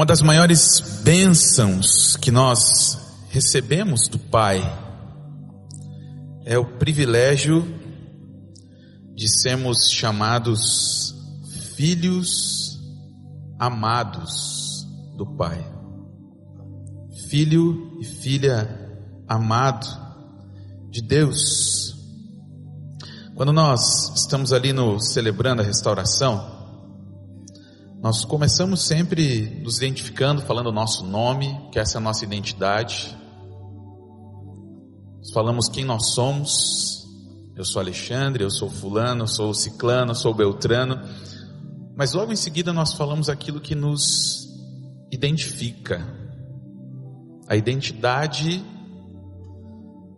Uma das maiores bênçãos que nós recebemos do Pai é o privilégio de sermos chamados filhos amados do Pai. Filho e filha amado de Deus. Quando nós estamos ali no celebrando a restauração, nós começamos sempre nos identificando, falando o nosso nome, que essa é a nossa identidade. Nós falamos quem nós somos. Eu sou Alexandre, eu sou fulano, eu sou ciclano, eu sou beltrano. Mas logo em seguida nós falamos aquilo que nos identifica. A identidade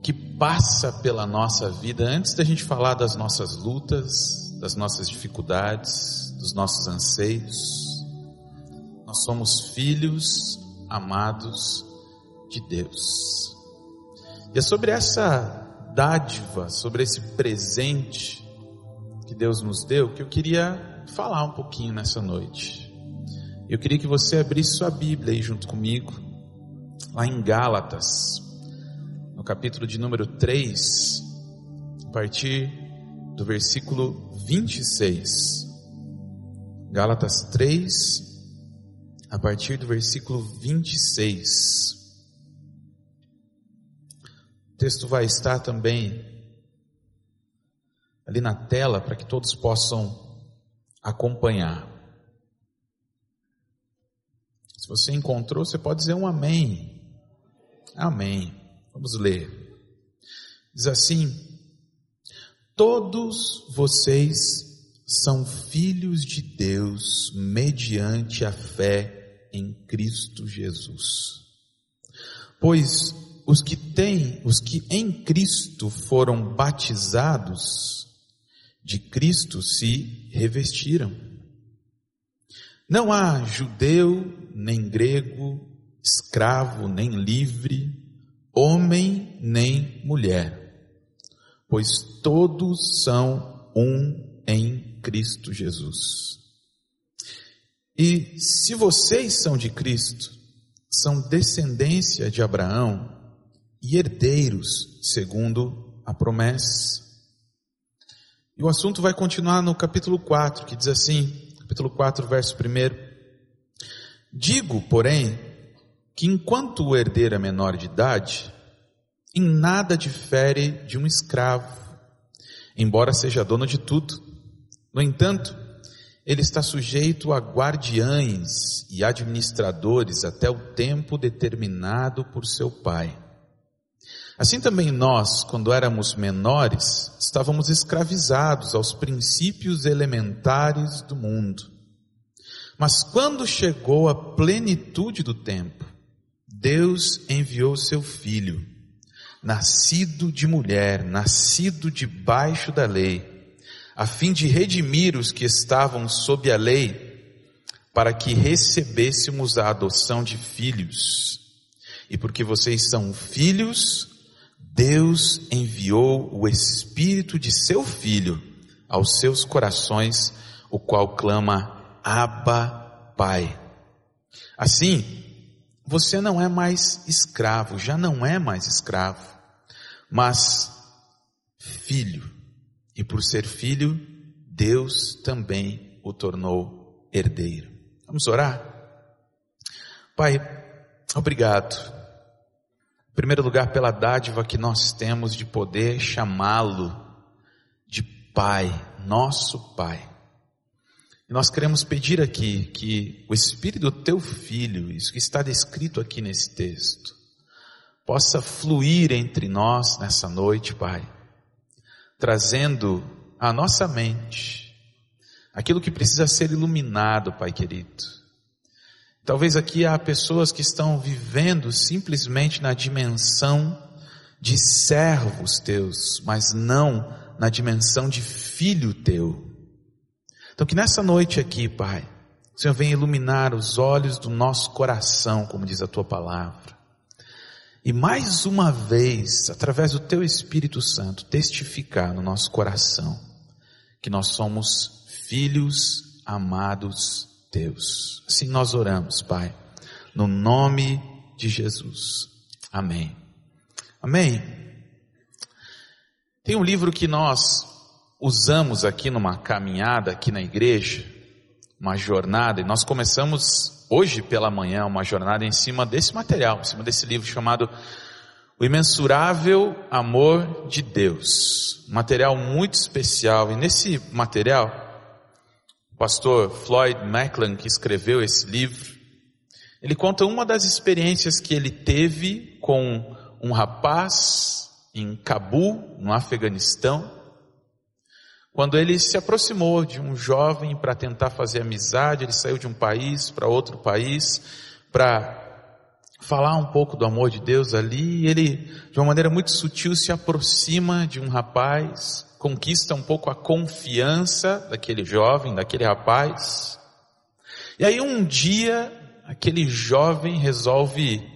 que passa pela nossa vida antes da gente falar das nossas lutas, das nossas dificuldades, dos nossos anseios. Nós somos filhos amados de Deus. E é sobre essa dádiva, sobre esse presente que Deus nos deu, que eu queria falar um pouquinho nessa noite. Eu queria que você abrisse sua Bíblia aí junto comigo, lá em Gálatas, no capítulo de número 3, a partir do versículo 26. Gálatas 3, a partir do versículo 26. O texto vai estar também ali na tela para que todos possam acompanhar. Se você encontrou, você pode dizer um amém. Amém. Vamos ler. Diz assim: Todos vocês são filhos de Deus mediante a fé em Cristo Jesus. Pois os que têm, os que em Cristo foram batizados, de Cristo se revestiram. Não há judeu, nem grego, escravo, nem livre, homem, nem mulher, pois todos são um em Cristo Jesus. E se vocês são de Cristo, são descendência de Abraão e herdeiros segundo a promessa. E o assunto vai continuar no capítulo 4, que diz assim, capítulo 4, verso 1. Digo, porém, que enquanto o herdeiro é menor de idade, em nada difere de um escravo, embora seja dono de tudo. No entanto, ele está sujeito a guardiães e administradores até o tempo determinado por seu pai. Assim também nós, quando éramos menores, estávamos escravizados aos princípios elementares do mundo. Mas quando chegou a plenitude do tempo, Deus enviou seu filho, nascido de mulher, nascido debaixo da lei, a fim de redimir os que estavam sob a lei, para que recebêssemos a adoção de filhos. E porque vocês são filhos, Deus enviou o Espírito de seu Filho aos seus corações, o qual clama, Abba, Pai. Assim, você não é mais escravo, já não é mais escravo, mas filho. E por ser filho, Deus também o tornou herdeiro. Vamos orar? Pai, obrigado. Em primeiro lugar, pela dádiva que nós temos de poder chamá-lo de Pai, nosso Pai. E nós queremos pedir aqui que o Espírito do Teu Filho, isso que está descrito aqui nesse texto, possa fluir entre nós nessa noite, Pai trazendo à nossa mente aquilo que precisa ser iluminado, Pai querido. Talvez aqui há pessoas que estão vivendo simplesmente na dimensão de servos teus, mas não na dimensão de filho teu. Então que nessa noite aqui, Pai, o Senhor venha iluminar os olhos do nosso coração, como diz a tua palavra e mais uma vez, através do Teu Espírito Santo, testificar no nosso coração que nós somos filhos amados Deus. Assim nós oramos, Pai, no nome de Jesus. Amém. Amém. Tem um livro que nós usamos aqui numa caminhada aqui na igreja, uma jornada, e nós começamos hoje pela manhã uma jornada em cima desse material, em cima desse livro chamado O Imensurável Amor de Deus. Um material muito especial, e nesse material, o pastor Floyd Macklin, que escreveu esse livro, ele conta uma das experiências que ele teve com um rapaz em Cabul, no Afeganistão, quando ele se aproximou de um jovem para tentar fazer amizade, ele saiu de um país para outro país para falar um pouco do amor de Deus ali, e ele, de uma maneira muito sutil, se aproxima de um rapaz, conquista um pouco a confiança daquele jovem, daquele rapaz. E aí um dia, aquele jovem resolve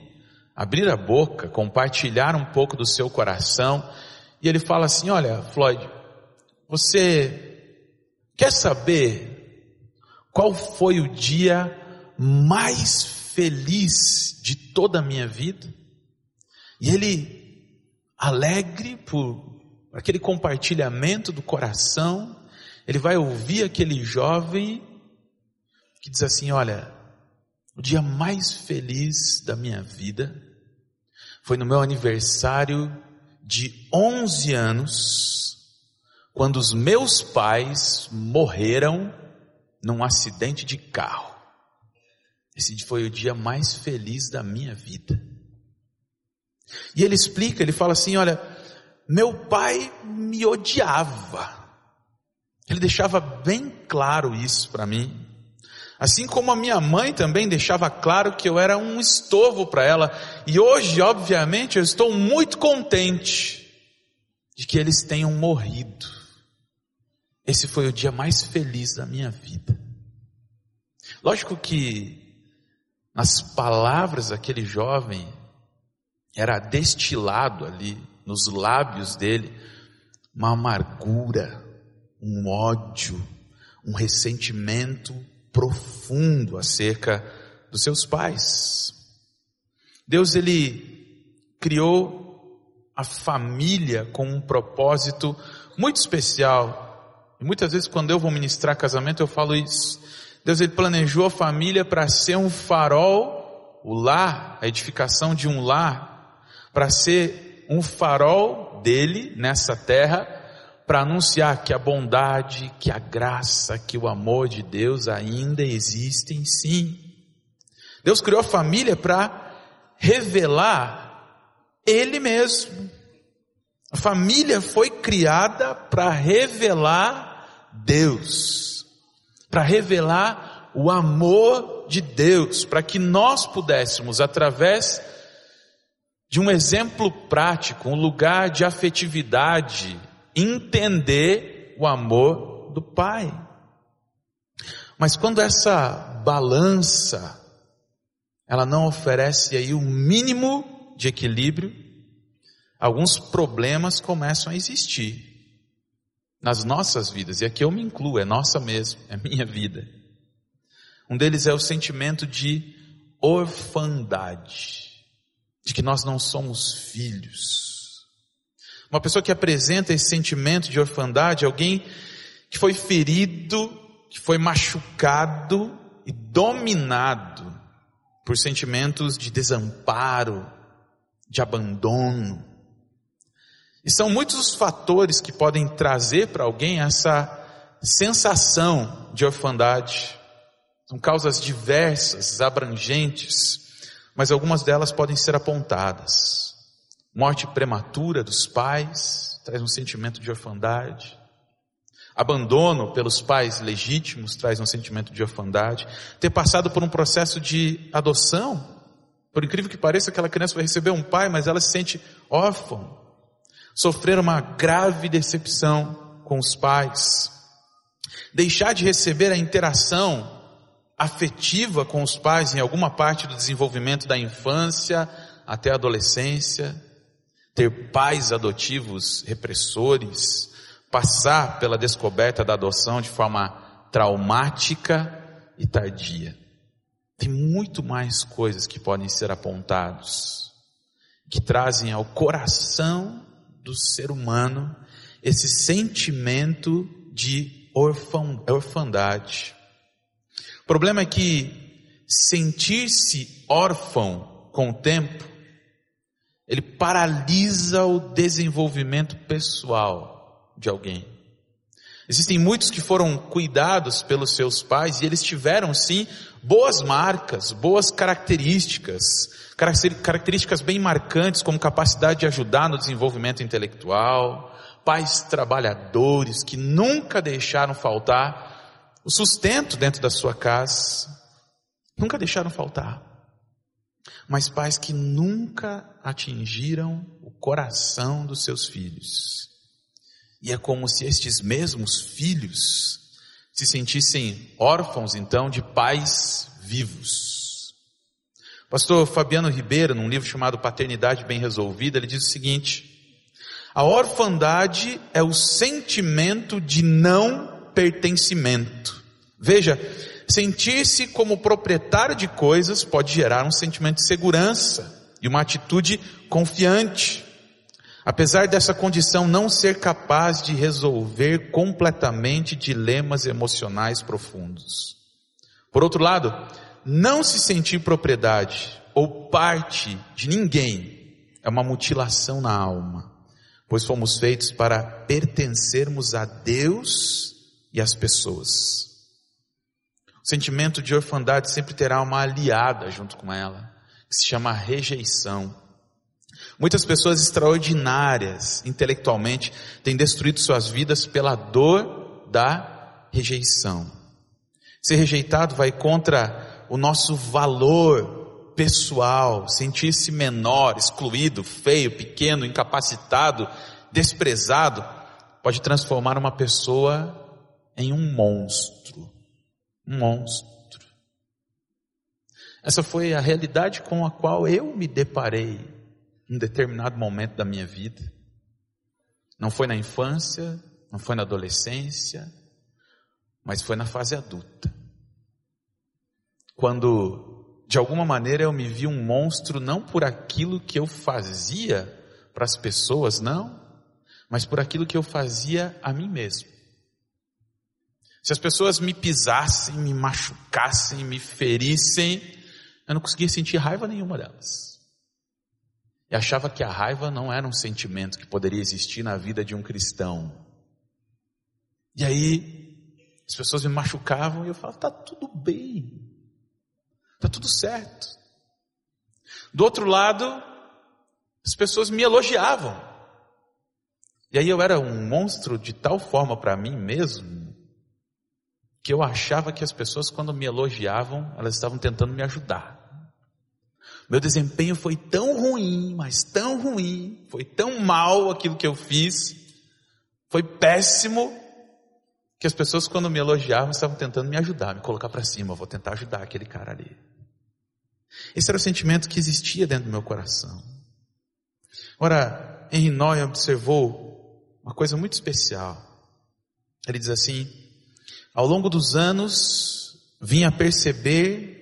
abrir a boca, compartilhar um pouco do seu coração, e ele fala assim: Olha, Floyd, você quer saber qual foi o dia mais feliz de toda a minha vida? E ele, alegre por aquele compartilhamento do coração, ele vai ouvir aquele jovem que diz assim: Olha, o dia mais feliz da minha vida foi no meu aniversário de 11 anos, quando os meus pais morreram num acidente de carro. Esse foi o dia mais feliz da minha vida. E ele explica, ele fala assim: olha, meu pai me odiava. Ele deixava bem claro isso para mim. Assim como a minha mãe também deixava claro que eu era um estorvo para ela. E hoje, obviamente, eu estou muito contente de que eles tenham morrido. Esse foi o dia mais feliz da minha vida. Lógico que nas palavras daquele jovem era destilado ali nos lábios dele uma amargura, um ódio, um ressentimento profundo acerca dos seus pais. Deus ele criou a família com um propósito muito especial. E muitas vezes quando eu vou ministrar casamento eu falo isso. Deus ele planejou a família para ser um farol, o lar, a edificação de um lar, para ser um farol dele nessa terra para anunciar que a bondade, que a graça, que o amor de Deus ainda existem sim. Deus criou a família para revelar Ele mesmo. A família foi criada para revelar Deus, para revelar o amor de Deus, para que nós pudéssemos, através de um exemplo prático, um lugar de afetividade, entender o amor do Pai. Mas quando essa balança, ela não oferece aí o mínimo de equilíbrio, alguns problemas começam a existir nas nossas vidas, e aqui eu me incluo, é nossa mesmo, é minha vida. Um deles é o sentimento de orfandade, de que nós não somos filhos. Uma pessoa que apresenta esse sentimento de orfandade, alguém que foi ferido, que foi machucado e dominado por sentimentos de desamparo, de abandono. E são muitos os fatores que podem trazer para alguém essa sensação de orfandade. São causas diversas, abrangentes, mas algumas delas podem ser apontadas. Morte prematura dos pais traz um sentimento de orfandade. Abandono pelos pais legítimos traz um sentimento de orfandade. Ter passado por um processo de adoção, por incrível que pareça, aquela criança vai receber um pai, mas ela se sente órfã. Sofrer uma grave decepção com os pais. Deixar de receber a interação afetiva com os pais em alguma parte do desenvolvimento da infância até a adolescência ter pais adotivos repressores, passar pela descoberta da adoção de forma traumática e tardia. Tem muito mais coisas que podem ser apontados, que trazem ao coração do ser humano esse sentimento de orfandade. O problema é que sentir-se órfão com o tempo, ele paralisa o desenvolvimento pessoal de alguém. Existem muitos que foram cuidados pelos seus pais e eles tiveram sim boas marcas, boas características, características bem marcantes como capacidade de ajudar no desenvolvimento intelectual, pais trabalhadores que nunca deixaram faltar o sustento dentro da sua casa, nunca deixaram faltar. Mas pais que nunca atingiram o coração dos seus filhos. E é como se estes mesmos filhos se sentissem órfãos, então, de pais vivos. Pastor Fabiano Ribeiro, num livro chamado Paternidade Bem Resolvida, ele diz o seguinte: a orfandade é o sentimento de não pertencimento. Veja, sentir-se como proprietário de coisas pode gerar um sentimento de segurança e uma atitude confiante. Apesar dessa condição não ser capaz de resolver completamente dilemas emocionais profundos. Por outro lado, não se sentir propriedade ou parte de ninguém é uma mutilação na alma, pois fomos feitos para pertencermos a Deus e às pessoas. O sentimento de orfandade sempre terá uma aliada junto com ela, que se chama rejeição. Muitas pessoas extraordinárias intelectualmente têm destruído suas vidas pela dor da rejeição. Ser rejeitado vai contra o nosso valor pessoal, sentir-se menor, excluído, feio, pequeno, incapacitado, desprezado, pode transformar uma pessoa em um monstro. Um monstro. Essa foi a realidade com a qual eu me deparei um determinado momento da minha vida. Não foi na infância, não foi na adolescência, mas foi na fase adulta. Quando, de alguma maneira, eu me vi um monstro não por aquilo que eu fazia para as pessoas, não, mas por aquilo que eu fazia a mim mesmo. Se as pessoas me pisassem, me machucassem, me ferissem, eu não conseguia sentir raiva nenhuma delas. E achava que a raiva não era um sentimento que poderia existir na vida de um cristão. E aí, as pessoas me machucavam e eu falava, tá tudo bem. Tá tudo certo. Do outro lado, as pessoas me elogiavam. E aí eu era um monstro de tal forma para mim mesmo, que eu achava que as pessoas quando me elogiavam, elas estavam tentando me ajudar. Meu desempenho foi tão ruim, mas tão ruim, foi tão mal aquilo que eu fiz, foi péssimo, que as pessoas quando me elogiavam estavam tentando me ajudar, me colocar para cima, vou tentar ajudar aquele cara ali. Esse era o sentimento que existia dentro do meu coração. Ora, Henry Noy observou uma coisa muito especial. Ele diz assim: ao longo dos anos, vim a perceber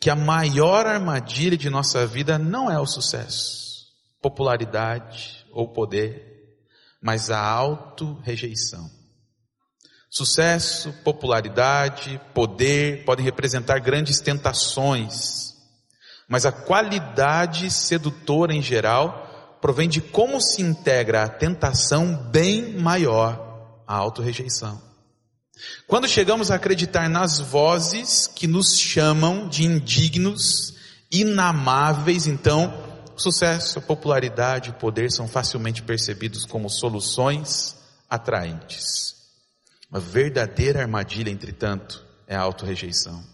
que a maior armadilha de nossa vida não é o sucesso, popularidade ou poder, mas a auto-rejeição. Sucesso, popularidade, poder podem representar grandes tentações, mas a qualidade sedutora em geral provém de como se integra a tentação bem maior, a auto-rejeição. Quando chegamos a acreditar nas vozes que nos chamam de indignos, inamáveis, então, sucesso, popularidade e poder são facilmente percebidos como soluções atraentes. A verdadeira armadilha, entretanto, é a autorrejeição.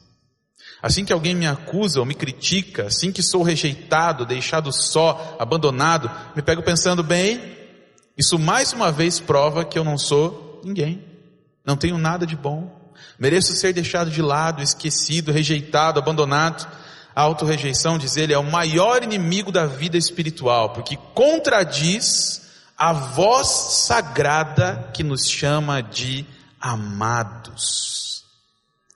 Assim que alguém me acusa ou me critica, assim que sou rejeitado, deixado só, abandonado, me pego pensando, bem, isso mais uma vez prova que eu não sou ninguém. Não tenho nada de bom. Mereço ser deixado de lado, esquecido, rejeitado, abandonado. A autorrejeição, diz ele, é o maior inimigo da vida espiritual, porque contradiz a voz sagrada que nos chama de amados.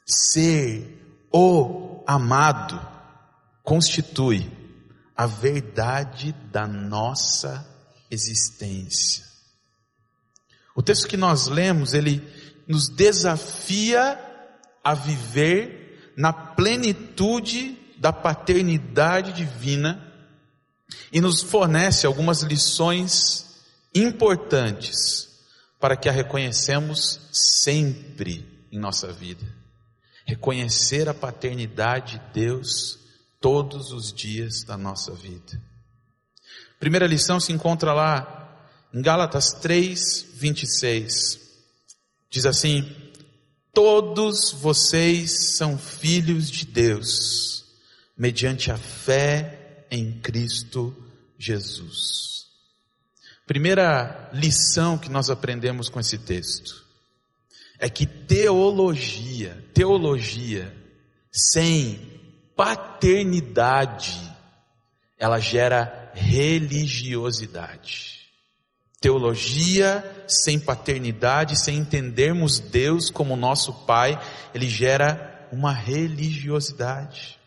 Ser o amado constitui a verdade da nossa existência. O texto que nós lemos, ele nos desafia a viver na plenitude da paternidade divina e nos fornece algumas lições importantes para que a reconhecemos sempre em nossa vida. Reconhecer a paternidade de Deus todos os dias da nossa vida. Primeira lição se encontra lá em Gálatas 3, 26. Diz assim: Todos vocês são filhos de Deus, mediante a fé em Cristo Jesus. Primeira lição que nós aprendemos com esse texto é que teologia, teologia sem paternidade, ela gera religiosidade. Teologia sem paternidade, sem entendermos Deus como nosso Pai, ele gera uma religiosidade.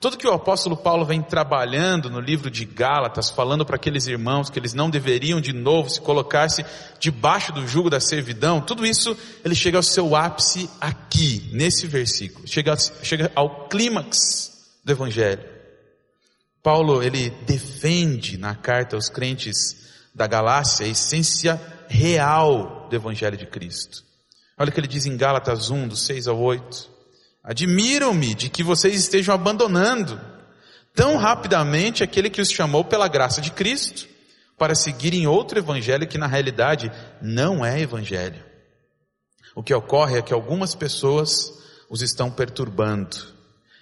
Tudo que o apóstolo Paulo vem trabalhando no livro de Gálatas, falando para aqueles irmãos que eles não deveriam de novo se colocar-se debaixo do jugo da servidão, tudo isso ele chega ao seu ápice aqui, nesse versículo, chega, chega ao clímax do Evangelho. Paulo ele defende na carta aos crentes da Galácia, a essência real do Evangelho de Cristo. Olha o que ele diz em Gálatas 1, do 6 ao 8. Admiram-me de que vocês estejam abandonando tão rapidamente aquele que os chamou pela graça de Cristo, para seguirem outro evangelho que na realidade não é evangelho. O que ocorre é que algumas pessoas os estão perturbando,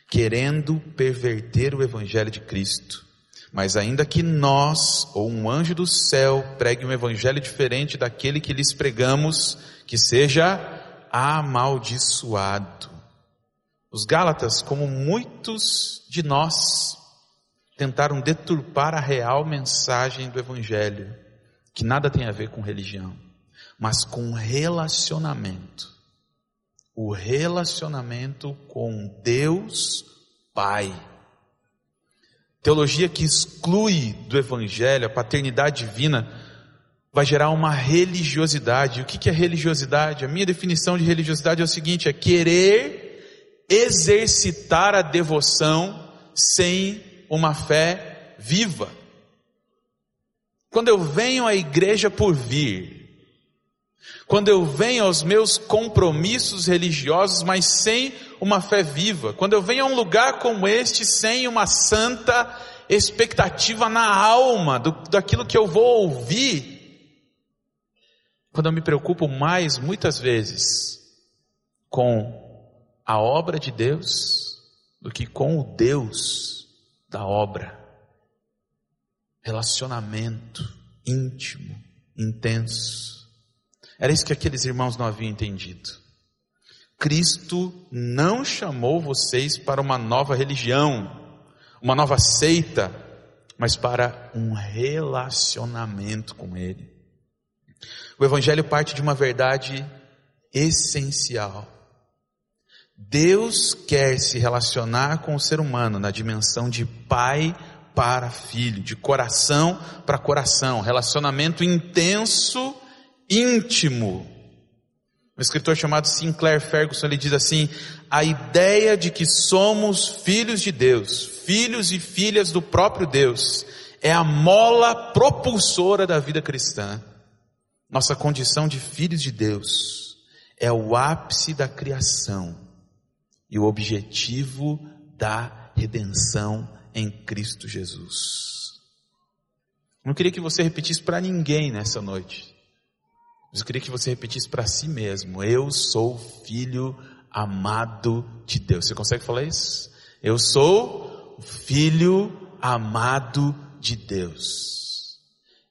querendo perverter o evangelho de Cristo. Mas ainda que nós, ou um anjo do céu, pregue um evangelho diferente daquele que lhes pregamos, que seja amaldiçoado. Os Gálatas, como muitos de nós, tentaram deturpar a real mensagem do evangelho, que nada tem a ver com religião, mas com relacionamento. O relacionamento com Deus Pai Teologia que exclui do Evangelho a paternidade divina vai gerar uma religiosidade. O que é religiosidade? A minha definição de religiosidade é o seguinte: é querer exercitar a devoção sem uma fé viva. Quando eu venho à igreja por vir, quando eu venho aos meus compromissos religiosos, mas sem uma fé viva, quando eu venho a um lugar como este sem uma santa expectativa na alma do, daquilo que eu vou ouvir, quando eu me preocupo mais, muitas vezes, com a obra de Deus do que com o Deus da obra. Relacionamento íntimo, intenso. Era isso que aqueles irmãos não haviam entendido. Cristo não chamou vocês para uma nova religião, uma nova seita, mas para um relacionamento com Ele. O Evangelho parte de uma verdade essencial. Deus quer se relacionar com o ser humano na dimensão de pai para filho, de coração para coração, relacionamento intenso íntimo. Um escritor chamado Sinclair Ferguson, ele diz assim, a ideia de que somos filhos de Deus, filhos e filhas do próprio Deus, é a mola propulsora da vida cristã. Nossa condição de filhos de Deus é o ápice da criação e o objetivo da redenção em Cristo Jesus. Não queria que você repetisse para ninguém nessa noite. Mas eu queria que você repetisse para si mesmo: Eu sou filho amado de Deus. Você consegue falar isso? Eu sou filho amado de Deus.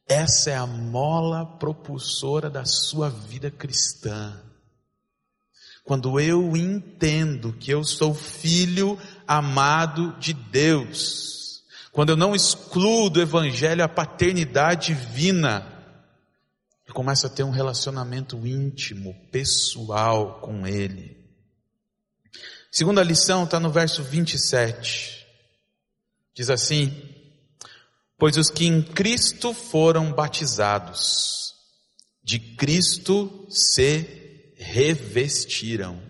Essa é a mola propulsora da sua vida cristã. Quando eu entendo que eu sou filho amado de Deus, quando eu não excluo do Evangelho a paternidade divina, eu começo a ter um relacionamento íntimo, pessoal com Ele. Segunda lição está no verso 27. Diz assim: Pois os que em Cristo foram batizados, de Cristo se revestiram.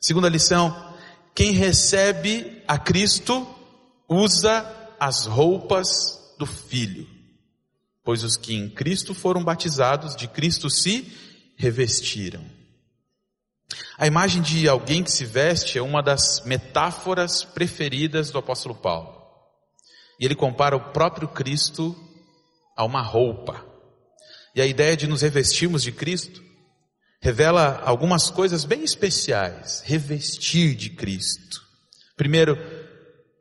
Segunda lição: quem recebe a Cristo usa as roupas do Filho. Pois os que em Cristo foram batizados, de Cristo se revestiram. A imagem de alguém que se veste é uma das metáforas preferidas do apóstolo Paulo. E ele compara o próprio Cristo a uma roupa. E a ideia de nos revestirmos de Cristo revela algumas coisas bem especiais. Revestir de Cristo. Primeiro,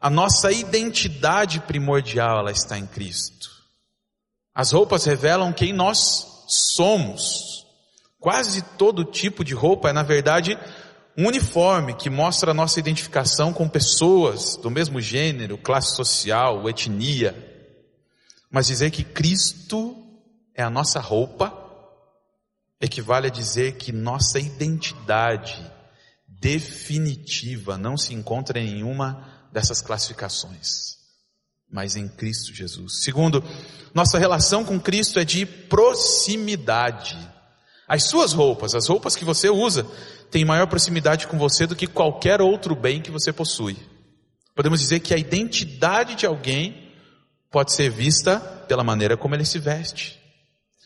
a nossa identidade primordial ela está em Cristo. As roupas revelam quem nós somos. Quase todo tipo de roupa é, na verdade, um uniforme que mostra a nossa identificação com pessoas do mesmo gênero, classe social, etnia. Mas dizer que Cristo é a nossa roupa equivale a dizer que nossa identidade definitiva não se encontra em nenhuma dessas classificações, mas em Cristo Jesus. Segundo, nossa relação com Cristo é de proximidade. As suas roupas, as roupas que você usa, têm maior proximidade com você do que qualquer outro bem que você possui. Podemos dizer que a identidade de alguém pode ser vista pela maneira como ele se veste.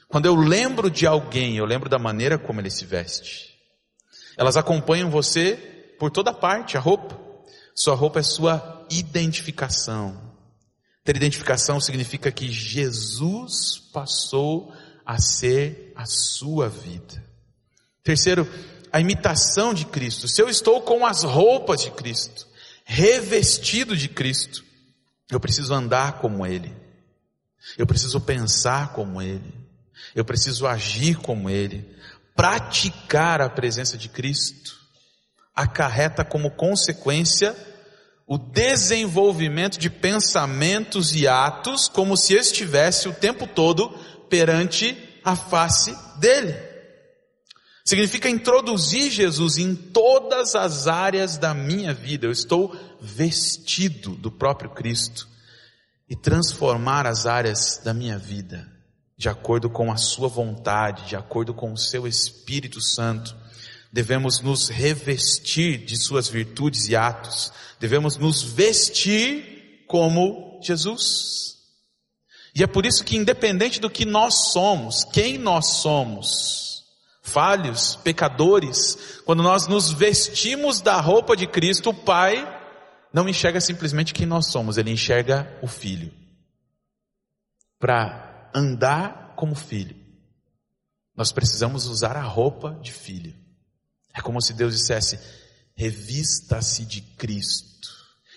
Quando eu lembro de alguém, eu lembro da maneira como ele se veste. Elas acompanham você por toda parte, a roupa. Sua roupa é sua identificação. Ter identificação significa que Jesus passou a ser a sua vida. Terceiro, a imitação de Cristo. Se eu estou com as roupas de Cristo, revestido de Cristo, eu preciso andar como Ele. Eu preciso pensar como Ele. Eu preciso agir como Ele. Praticar a presença de Cristo acarreta como consequência o desenvolvimento de pensamentos e atos como se estivesse o tempo todo perante a face dele. Significa introduzir Jesus em todas as áreas da minha vida. Eu estou vestido do próprio Cristo e transformar as áreas da minha vida de acordo com a sua vontade, de acordo com o seu Espírito Santo. Devemos nos revestir de suas virtudes e atos. Devemos nos vestir como Jesus. E é por isso que independente do que nós somos, quem nós somos, falhos, pecadores, quando nós nos vestimos da roupa de Cristo, o Pai não enxerga simplesmente quem nós somos, ele enxerga o Filho. Para andar como filho, nós precisamos usar a roupa de filho. É como se Deus dissesse: revista-se de Cristo,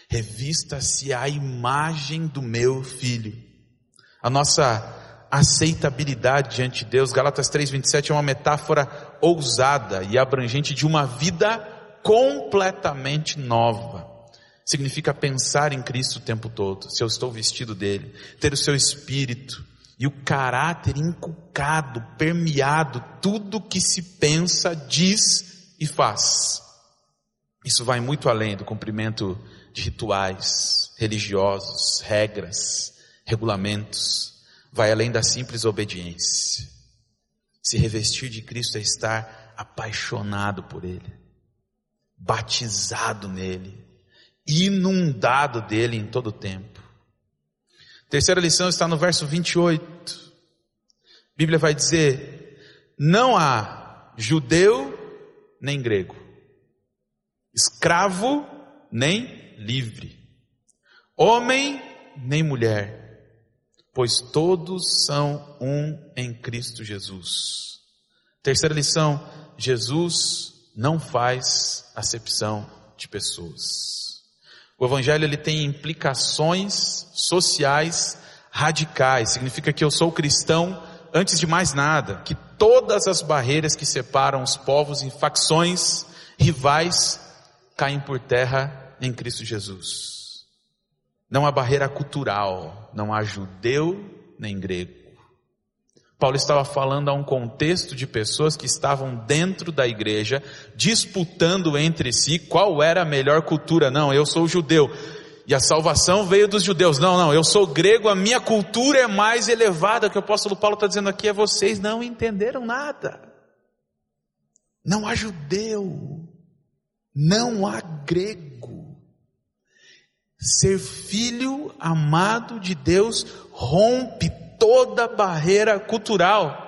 revista-se a imagem do meu filho. A nossa aceitabilidade diante de Deus, Galatas 3:27 é uma metáfora ousada e abrangente de uma vida completamente nova. Significa pensar em Cristo o tempo todo, se eu estou vestido dele, ter o seu espírito, e o caráter inculcado, permeado, tudo que se pensa, diz e faz. Isso vai muito além do cumprimento de rituais religiosos, regras, regulamentos, vai além da simples obediência. Se revestir de Cristo é estar apaixonado por Ele, batizado nele, inundado dele em todo o tempo. Terceira lição está no verso 28. A Bíblia vai dizer: não há judeu nem grego, escravo nem livre, homem nem mulher, pois todos são um em Cristo Jesus. Terceira lição: Jesus não faz acepção de pessoas. O evangelho ele tem implicações sociais radicais. Significa que eu sou cristão antes de mais nada, que todas as barreiras que separam os povos em facções rivais caem por terra em Cristo Jesus. Não há barreira cultural, não há judeu nem grego. Paulo estava falando a um contexto de pessoas que estavam dentro da igreja, disputando entre si qual era a melhor cultura. Não, eu sou judeu. E a salvação veio dos judeus. Não, não, eu sou grego, a minha cultura é mais elevada. O que o apóstolo Paulo está dizendo aqui é vocês não entenderam nada. Não há judeu, não há grego. Ser filho amado de Deus rompe toda barreira cultural.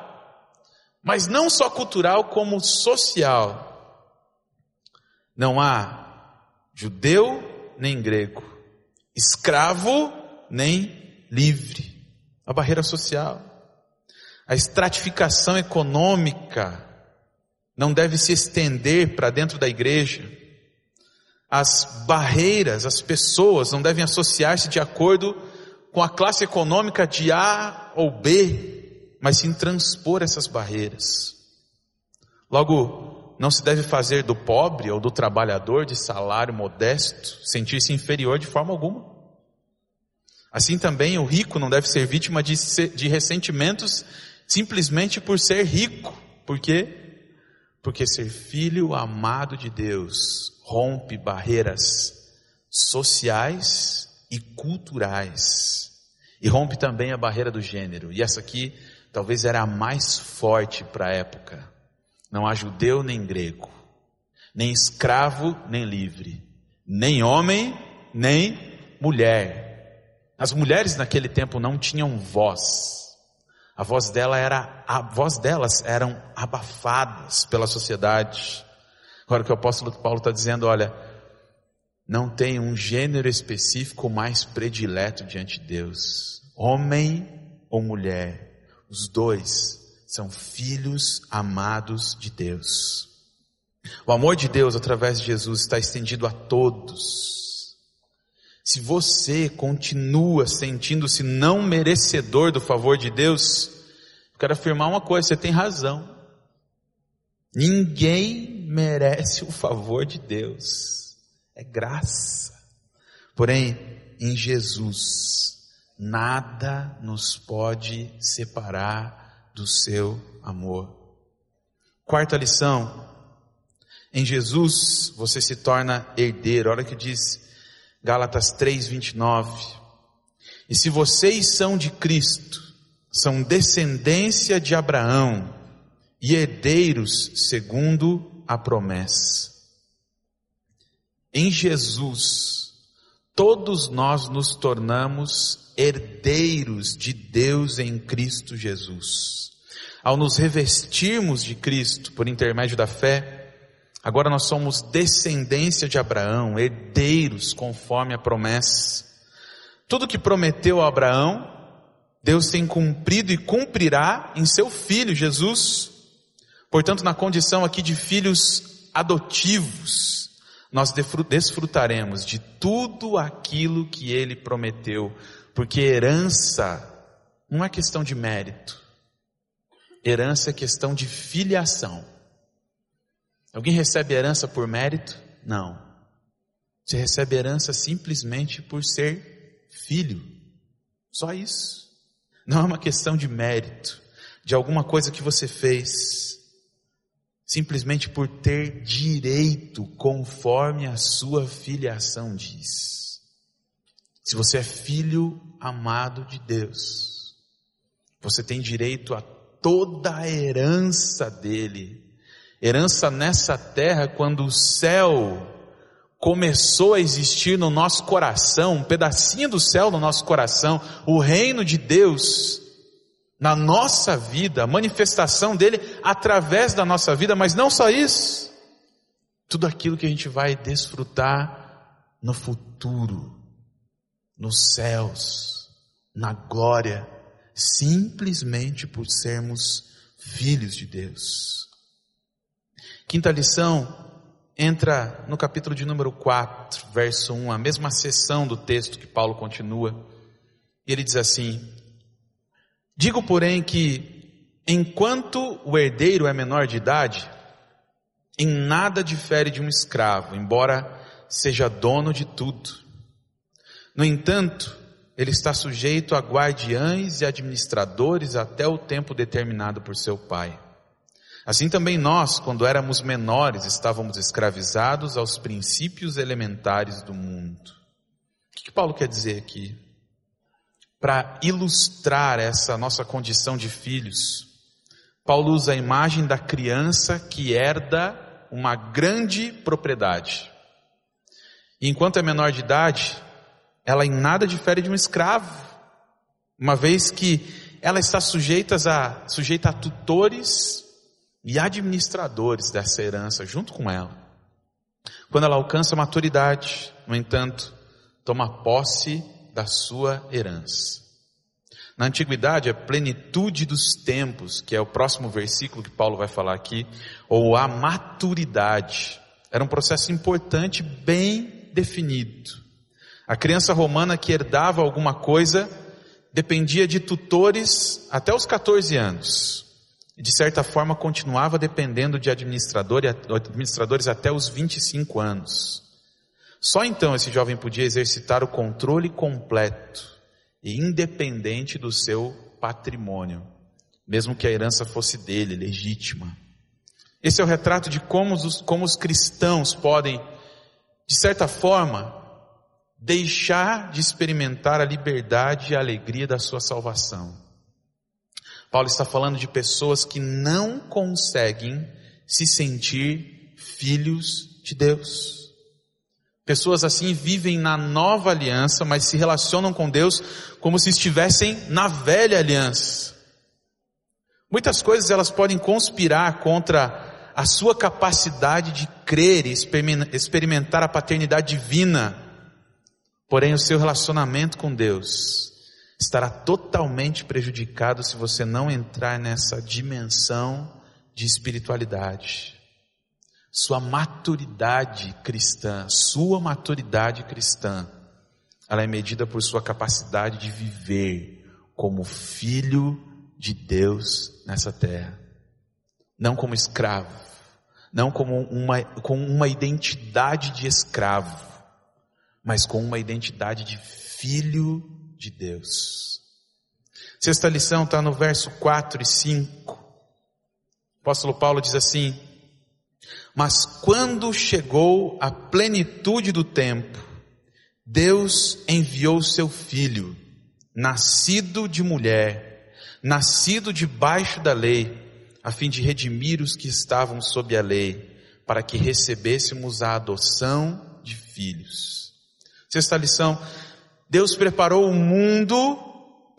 Mas não só cultural, como social. Não há judeu nem grego, escravo nem livre. A barreira social. A estratificação econômica não deve se estender para dentro da igreja. As barreiras, as pessoas não devem associar-se de acordo com a classe econômica de A ou B, mas sim transpor essas barreiras. Logo, não se deve fazer do pobre ou do trabalhador de salário modesto sentir-se inferior de forma alguma. Assim também o rico não deve ser vítima de, de ressentimentos simplesmente por ser rico. Por quê? Porque ser filho amado de Deus rompe barreiras sociais e culturais e rompe também a barreira do gênero. E essa aqui talvez era a mais forte para a época. Não há judeu nem grego, nem escravo nem livre, nem homem nem mulher. As mulheres naquele tempo não tinham voz. A voz dela era a voz delas eram abafadas pela sociedade. Agora que o apóstolo Paulo está dizendo, olha, não tem um gênero específico mais predileto diante de Deus. Homem ou mulher, os dois são filhos amados de Deus. O amor de Deus através de Jesus está estendido a todos. Se você continua sentindo-se não merecedor do favor de Deus, eu quero afirmar uma coisa, você tem razão. Ninguém merece o favor de Deus é graça. Porém, em Jesus, nada nos pode separar do seu amor. Quarta lição, em Jesus você se torna herdeiro. Olha o que diz Gálatas 3:29. E se vocês são de Cristo, são descendência de Abraão e herdeiros segundo a promessa. Em Jesus, todos nós nos tornamos herdeiros de Deus em Cristo Jesus. Ao nos revestirmos de Cristo por intermédio da fé, agora nós somos descendência de Abraão, herdeiros conforme a promessa. Tudo que prometeu a Abraão, Deus tem cumprido e cumprirá em seu filho Jesus. Portanto, na condição aqui de filhos adotivos, nós desfrutaremos de tudo aquilo que ele prometeu, porque herança não é questão de mérito, herança é questão de filiação. Alguém recebe herança por mérito? Não. Você recebe herança simplesmente por ser filho. Só isso. Não é uma questão de mérito, de alguma coisa que você fez simplesmente por ter direito conforme a sua filiação diz. Se você é filho amado de Deus, você tem direito a toda a herança dele. Herança nessa terra quando o céu começou a existir no nosso coração, um pedacinho do céu no nosso coração, o reino de Deus na nossa vida, a manifestação dele através da nossa vida, mas não só isso, tudo aquilo que a gente vai desfrutar no futuro, nos céus, na glória, simplesmente por sermos filhos de Deus. Quinta lição entra no capítulo de número 4, verso 1, a mesma seção do texto que Paulo continua. E ele diz assim: Digo, porém, que enquanto o herdeiro é menor de idade, em nada difere de um escravo, embora seja dono de tudo. No entanto, ele está sujeito a guardiães e administradores até o tempo determinado por seu pai. Assim também nós, quando éramos menores, estávamos escravizados aos princípios elementares do mundo. O que Paulo quer dizer aqui? Para ilustrar essa nossa condição de filhos, Paulo usa a imagem da criança que herda uma grande propriedade. E enquanto é menor de idade, ela em nada difere de um escravo, uma vez que ela está sujeita a, sujeita a tutores e administradores dessa herança junto com ela. Quando ela alcança a maturidade, no entanto, toma posse da sua herança. Na antiguidade, a plenitude dos tempos, que é o próximo versículo que Paulo vai falar aqui, ou a maturidade, era um processo importante, bem definido. A criança romana que herdava alguma coisa dependia de tutores até os 14 anos e de certa forma continuava dependendo de administrador administradores até os 25 anos. Só então esse jovem podia exercitar o controle completo e independente do seu patrimônio, mesmo que a herança fosse dele, legítima. Esse é o retrato de como os, como os cristãos podem, de certa forma, deixar de experimentar a liberdade e a alegria da sua salvação Paulo está falando de pessoas que não conseguem se sentir filhos de Deus. Pessoas assim vivem na nova aliança, mas se relacionam com Deus como se estivessem na velha aliança. Muitas coisas elas podem conspirar contra a sua capacidade de crer e experimentar a paternidade divina. Porém, o seu relacionamento com Deus estará totalmente prejudicado se você não entrar nessa dimensão de espiritualidade. Sua maturidade cristã, sua maturidade cristã, ela é medida por sua capacidade de viver como filho de Deus nessa terra. Não como escravo, não como uma, com uma identidade de escravo, mas com uma identidade de filho de Deus. Sexta lição está no verso 4 e 5. O apóstolo Paulo diz assim: Mas quando chegou a plenitude do tempo, Deus enviou seu filho, nascido de mulher, nascido debaixo da lei, a fim de redimir os que estavam sob a lei, para que recebêssemos a adoção de filhos. Sexta lição, Deus preparou o mundo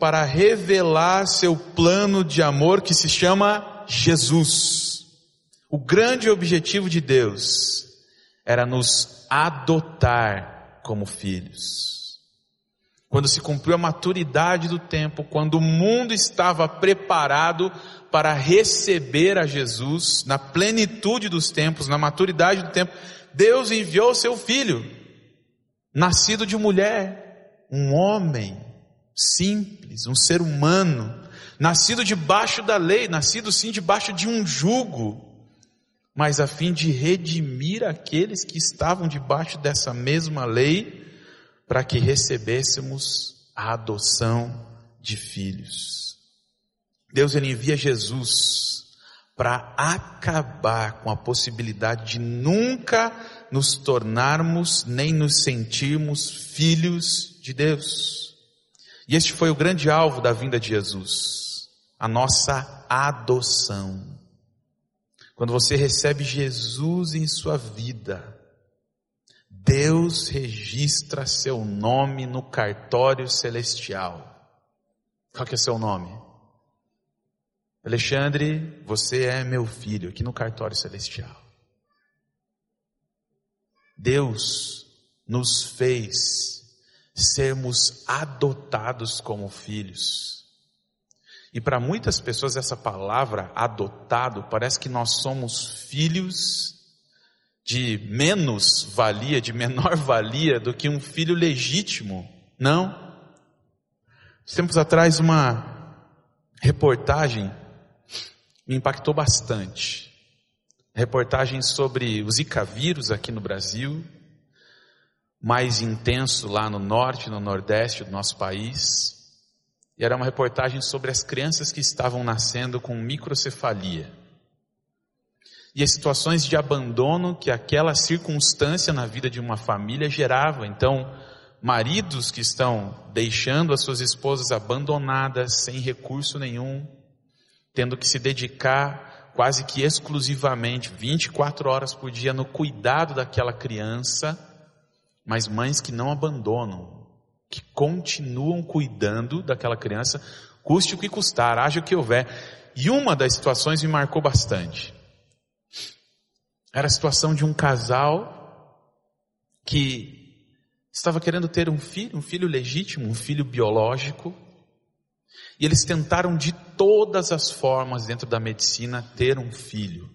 para revelar seu plano de amor que se chama Jesus. O grande objetivo de Deus era nos adotar como filhos. Quando se cumpriu a maturidade do tempo, quando o mundo estava preparado para receber a Jesus, na plenitude dos tempos, na maturidade do tempo, Deus enviou seu filho, nascido de mulher, um homem simples, um ser humano, nascido debaixo da lei, nascido sim debaixo de um jugo, mas a fim de redimir aqueles que estavam debaixo dessa mesma lei, para que recebêssemos a adoção de filhos. Deus ele envia Jesus para acabar com a possibilidade de nunca nos tornarmos nem nos sentirmos filhos de Deus. E este foi o grande alvo da vinda de Jesus, a nossa adoção. Quando você recebe Jesus em sua vida, Deus registra seu nome no cartório celestial. Qual que é seu nome? Alexandre, você é meu filho aqui no cartório celestial. Deus nos fez sermos adotados como filhos. E para muitas pessoas essa palavra adotado parece que nós somos filhos de menos valia, de menor valia do que um filho legítimo. Não. Tempos atrás uma reportagem me impactou bastante. Reportagem sobre o Zika vírus aqui no Brasil mais intenso lá no norte, no nordeste do nosso país. E era uma reportagem sobre as crianças que estavam nascendo com microcefalia. E as situações de abandono que aquela circunstância na vida de uma família gerava. Então, maridos que estão deixando as suas esposas abandonadas, sem recurso nenhum, tendo que se dedicar quase que exclusivamente 24 horas por dia no cuidado daquela criança, mas mães que não abandonam, que continuam cuidando daquela criança, custe o que custar, haja o que houver. E uma das situações me marcou bastante. Era a situação de um casal que estava querendo ter um filho, um filho legítimo, um filho biológico, e eles tentaram de todas as formas dentro da medicina ter um filho.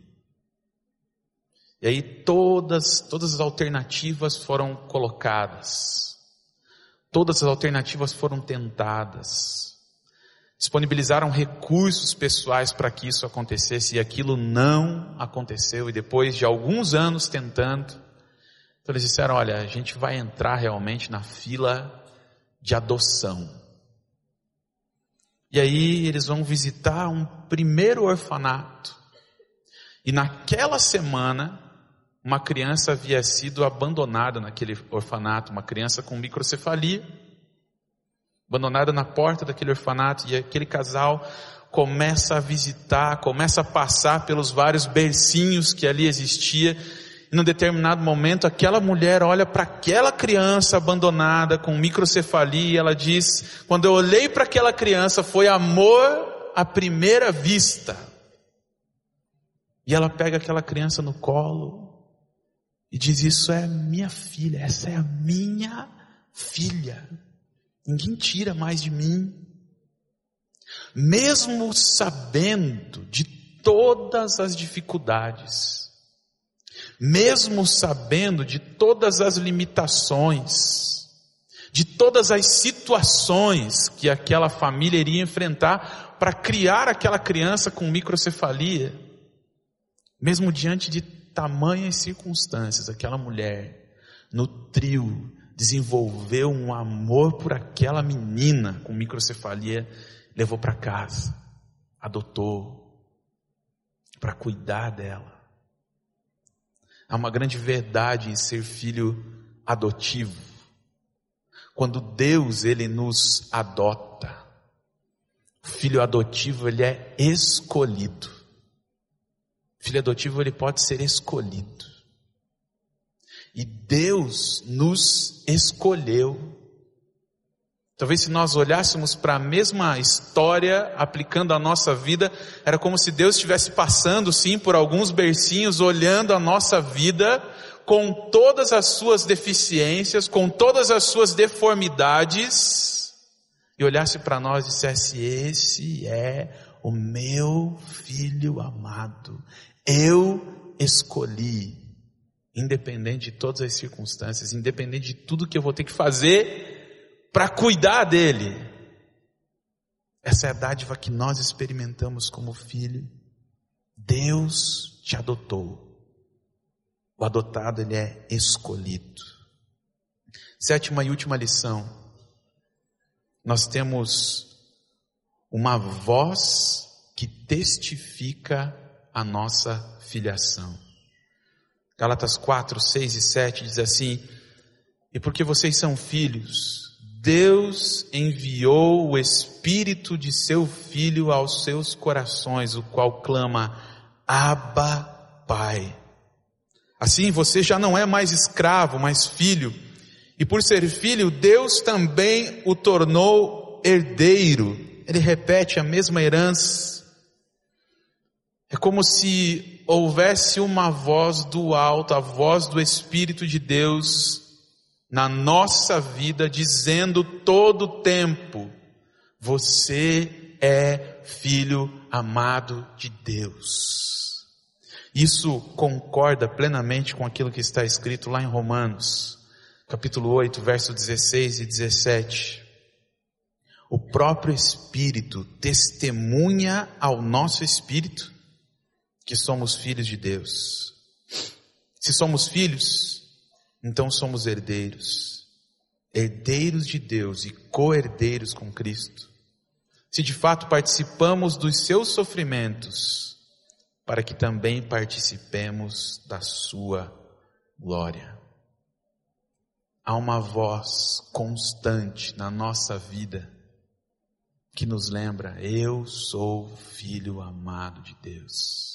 E aí todas, todas as alternativas foram colocadas. Todas as alternativas foram tentadas. Disponibilizaram recursos pessoais para que isso acontecesse e aquilo não aconteceu. E depois de alguns anos tentando, então eles disseram: olha, a gente vai entrar realmente na fila de adoção. E aí eles vão visitar um primeiro orfanato. E naquela semana, uma criança havia sido abandonada naquele orfanato, uma criança com microcefalia, abandonada na porta daquele orfanato, e aquele casal começa a visitar, começa a passar pelos vários bercinhos que ali existia, e num determinado momento aquela mulher olha para aquela criança abandonada com microcefalia e ela diz: "Quando eu olhei para aquela criança foi amor à primeira vista". E ela pega aquela criança no colo, e diz: Isso é minha filha, essa é a minha filha. Ninguém tira mais de mim. Mesmo sabendo de todas as dificuldades, mesmo sabendo de todas as limitações, de todas as situações que aquela família iria enfrentar para criar aquela criança com microcefalia, mesmo diante de tamanhas circunstâncias, aquela mulher nutriu, desenvolveu um amor por aquela menina com microcefalia, levou para casa, adotou, para cuidar dela. Há uma grande verdade em ser filho adotivo. Quando Deus ele nos adota, o filho adotivo ele é escolhido. Filho adotivo ele pode ser escolhido. E Deus nos escolheu. Talvez se nós olhássemos para a mesma história, aplicando a nossa vida, era como se Deus estivesse passando sim por alguns bercinhos, olhando a nossa vida com todas as suas deficiências, com todas as suas deformidades, e olhasse para nós e dissesse: Esse é o meu filho amado, eu escolhi, independente de todas as circunstâncias, independente de tudo que eu vou ter que fazer para cuidar dele. Essa é a dádiva que nós experimentamos como filho. Deus te adotou. O adotado ele é escolhido. Sétima e última lição. Nós temos uma voz que testifica a nossa filiação. Galatas 4, 6 e 7 diz assim: E porque vocês são filhos, Deus enviou o Espírito de seu Filho aos seus corações, o qual clama, Abba, Pai. Assim você já não é mais escravo, mas filho. E por ser filho, Deus também o tornou herdeiro. Ele repete a mesma herança é como se houvesse uma voz do alto, a voz do Espírito de Deus na nossa vida, dizendo todo o tempo: Você é filho amado de Deus. Isso concorda plenamente com aquilo que está escrito lá em Romanos, capítulo 8, verso 16 e 17. O próprio Espírito testemunha ao nosso espírito que somos filhos de Deus. Se somos filhos, então somos herdeiros, herdeiros de Deus e co-herdeiros com Cristo. Se de fato participamos dos seus sofrimentos, para que também participemos da sua glória. Há uma voz constante na nossa vida que nos lembra: eu sou filho amado de Deus.